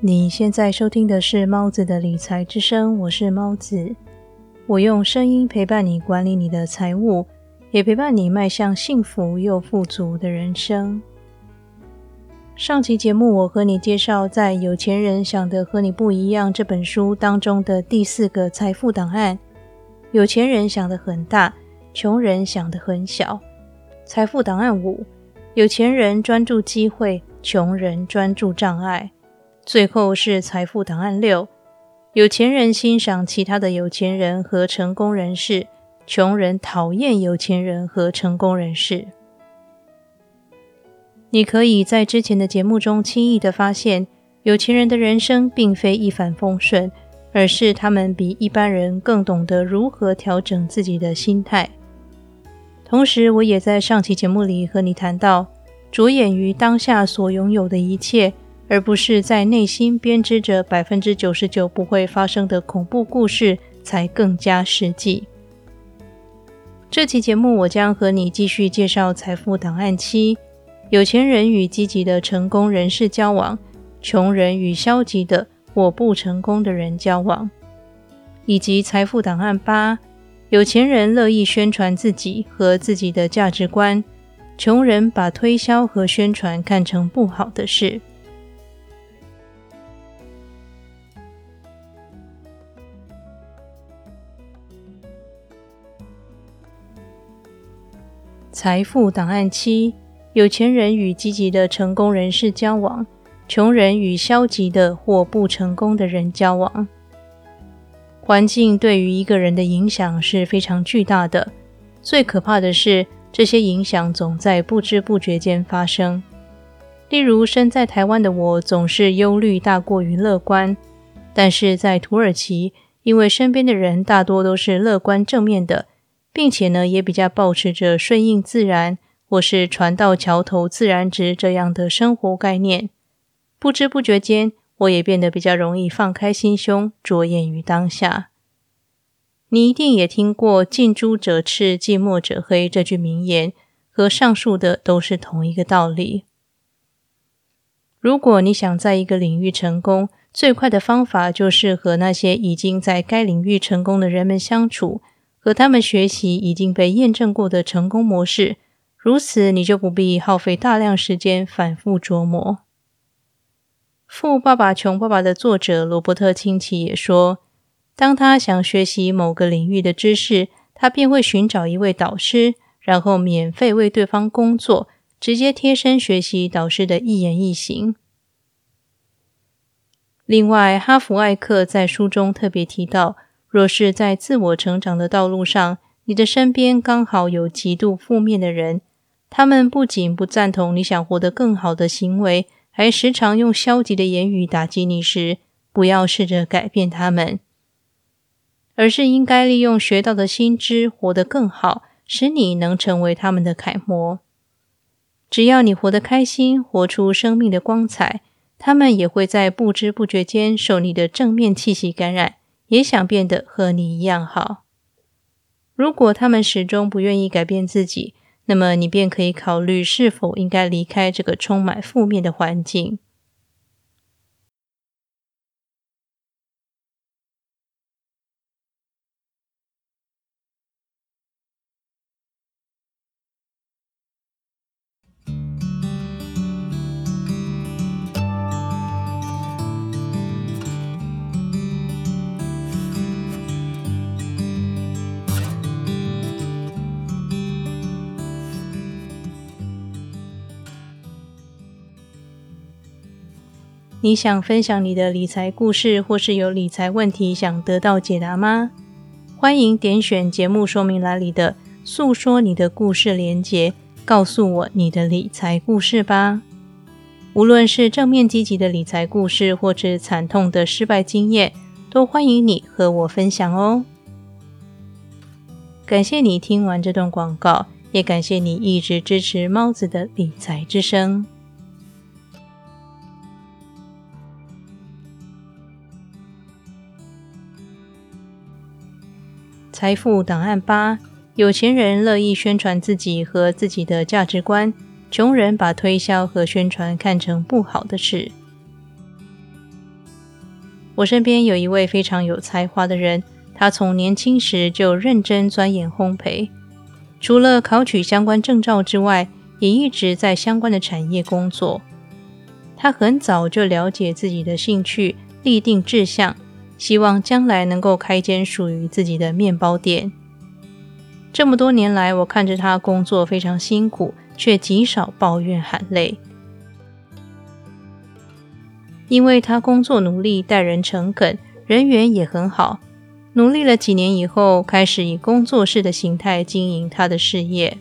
你现在收听的是猫子的理财之声，我是猫子。我用声音陪伴你管理你的财务，也陪伴你迈向幸福又富足的人生。上期节目，我和你介绍在《有钱人想的和你不一样》这本书当中的第四个财富档案：有钱人想的很大，穷人想的很小。财富档案五：有钱人专注机会，穷人专注障碍。最后是财富档案六：有钱人欣赏其他的有钱人和成功人士，穷人讨厌有钱人和成功人士。你可以在之前的节目中轻易的发现，有钱人的人生并非一帆风顺，而是他们比一般人更懂得如何调整自己的心态。同时，我也在上期节目里和你谈到，着眼于当下所拥有的一切。而不是在内心编织着百分之九十九不会发生的恐怖故事，才更加实际。这期节目我将和你继续介绍财富档案七：有钱人与积极的成功人士交往，穷人与消极的或不成功的人交往，以及财富档案八：有钱人乐意宣传自己和自己的价值观，穷人把推销和宣传看成不好的事。财富档案七：有钱人与积极的成功人士交往，穷人与消极的或不成功的人交往。环境对于一个人的影响是非常巨大的，最可怕的是这些影响总在不知不觉间发生。例如，身在台湾的我总是忧虑大过于乐观，但是在土耳其，因为身边的人大多都是乐观正面的。并且呢，也比较保持着顺应自然或是船到桥头自然直这样的生活概念。不知不觉间，我也变得比较容易放开心胸，着眼于当下。你一定也听过“近朱者赤，近墨者黑”这句名言，和上述的都是同一个道理。如果你想在一个领域成功，最快的方法就是和那些已经在该领域成功的人们相处。和他们学习已经被验证过的成功模式，如此你就不必耗费大量时间反复琢磨。《富爸爸穷爸爸》的作者罗伯特清崎也说，当他想学习某个领域的知识，他便会寻找一位导师，然后免费为对方工作，直接贴身学习导师的一言一行。另外，哈弗艾克在书中特别提到。若是在自我成长的道路上，你的身边刚好有极度负面的人，他们不仅不赞同你想活得更好的行为，还时常用消极的言语打击你时，不要试着改变他们，而是应该利用学到的新知活得更好，使你能成为他们的楷模。只要你活得开心，活出生命的光彩，他们也会在不知不觉间受你的正面气息感染。也想变得和你一样好。如果他们始终不愿意改变自己，那么你便可以考虑是否应该离开这个充满负面的环境。你想分享你的理财故事，或是有理财问题想得到解答吗？欢迎点选节目说明栏里的“诉说你的故事”连结，告诉我你的理财故事吧。无论是正面积极的理财故事，或是惨痛的失败经验，都欢迎你和我分享哦。感谢你听完这段广告，也感谢你一直支持猫子的理财之声。财富档案八：有钱人乐意宣传自己和自己的价值观，穷人把推销和宣传看成不好的事。我身边有一位非常有才华的人，他从年轻时就认真钻研烘焙，除了考取相关证照之外，也一直在相关的产业工作。他很早就了解自己的兴趣，立定志向，希望将来能够开间属于自己的面包店。这么多年来，我看着他工作非常辛苦，却极少抱怨喊累。因为他工作努力，待人诚恳，人缘也很好。努力了几年以后，开始以工作室的形态经营他的事业。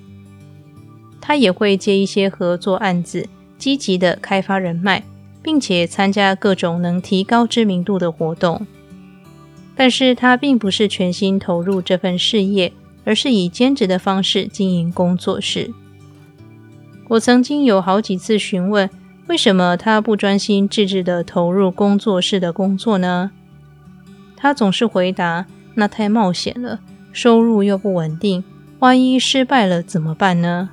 他也会接一些合作案子，积极的开发人脉，并且参加各种能提高知名度的活动。但是他并不是全心投入这份事业，而是以兼职的方式经营工作室。我曾经有好几次询问。为什么他不专心致志地投入工作室的工作呢？他总是回答：“那太冒险了，收入又不稳定，万一失败了怎么办呢？”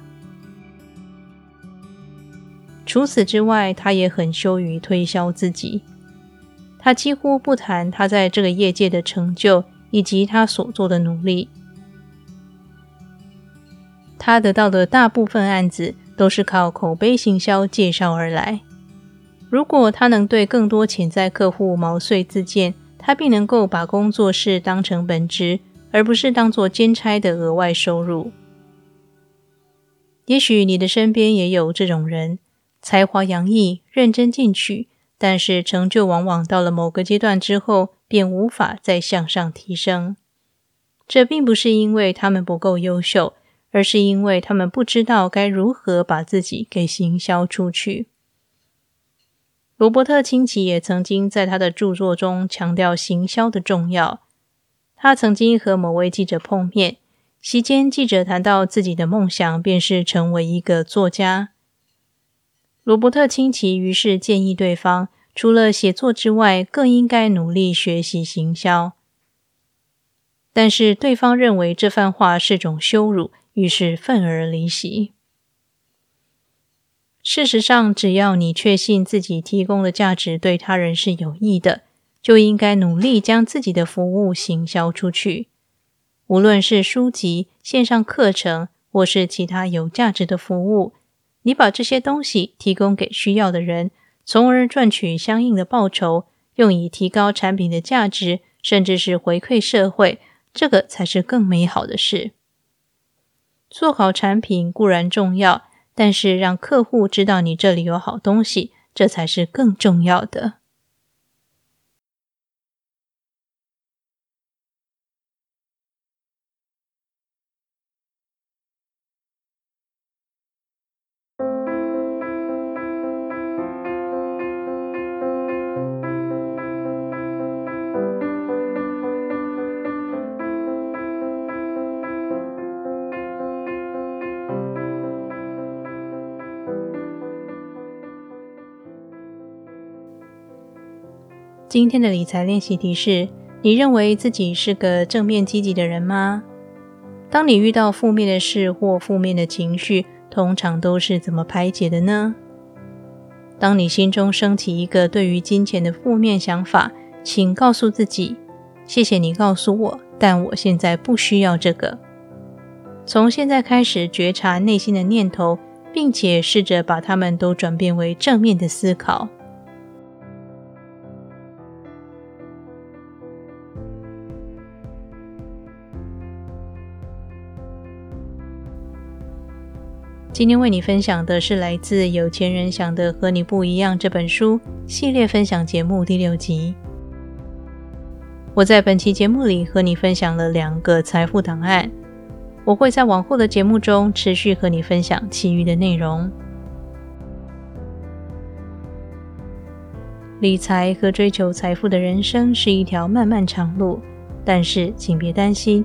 除此之外，他也很羞于推销自己。他几乎不谈他在这个业界的成就以及他所做的努力。他得到的大部分案子。都是靠口碑行销介绍而来。如果他能对更多潜在客户毛遂自荐，他必能够把工作室当成本职，而不是当做兼差的额外收入。也许你的身边也有这种人，才华洋溢，认真进取，但是成就往往到了某个阶段之后，便无法再向上提升。这并不是因为他们不够优秀。而是因为他们不知道该如何把自己给行销出去。罗伯特清崎也曾经在他的著作中强调行销的重要。他曾经和某位记者碰面，席间记者谈到自己的梦想便是成为一个作家。罗伯特清崎于是建议对方，除了写作之外，更应该努力学习行销。但是对方认为这番话是种羞辱。于是愤而离席。事实上，只要你确信自己提供的价值对他人是有益的，就应该努力将自己的服务行销出去。无论是书籍、线上课程，或是其他有价值的服务，你把这些东西提供给需要的人，从而赚取相应的报酬，用以提高产品的价值，甚至是回馈社会，这个才是更美好的事。做好产品固然重要，但是让客户知道你这里有好东西，这才是更重要的。今天的理财练习题是：你认为自己是个正面积极的人吗？当你遇到负面的事或负面的情绪，通常都是怎么排解的呢？当你心中升起一个对于金钱的负面想法，请告诉自己：谢谢你告诉我，但我现在不需要这个。从现在开始觉察内心的念头，并且试着把它们都转变为正面的思考。今天为你分享的是来自《有钱人想的和你不一样》这本书系列分享节目第六集。我在本期节目里和你分享了两个财富档案，我会在往后的节目中持续和你分享其余的内容。理财和追求财富的人生是一条漫漫长路，但是请别担心。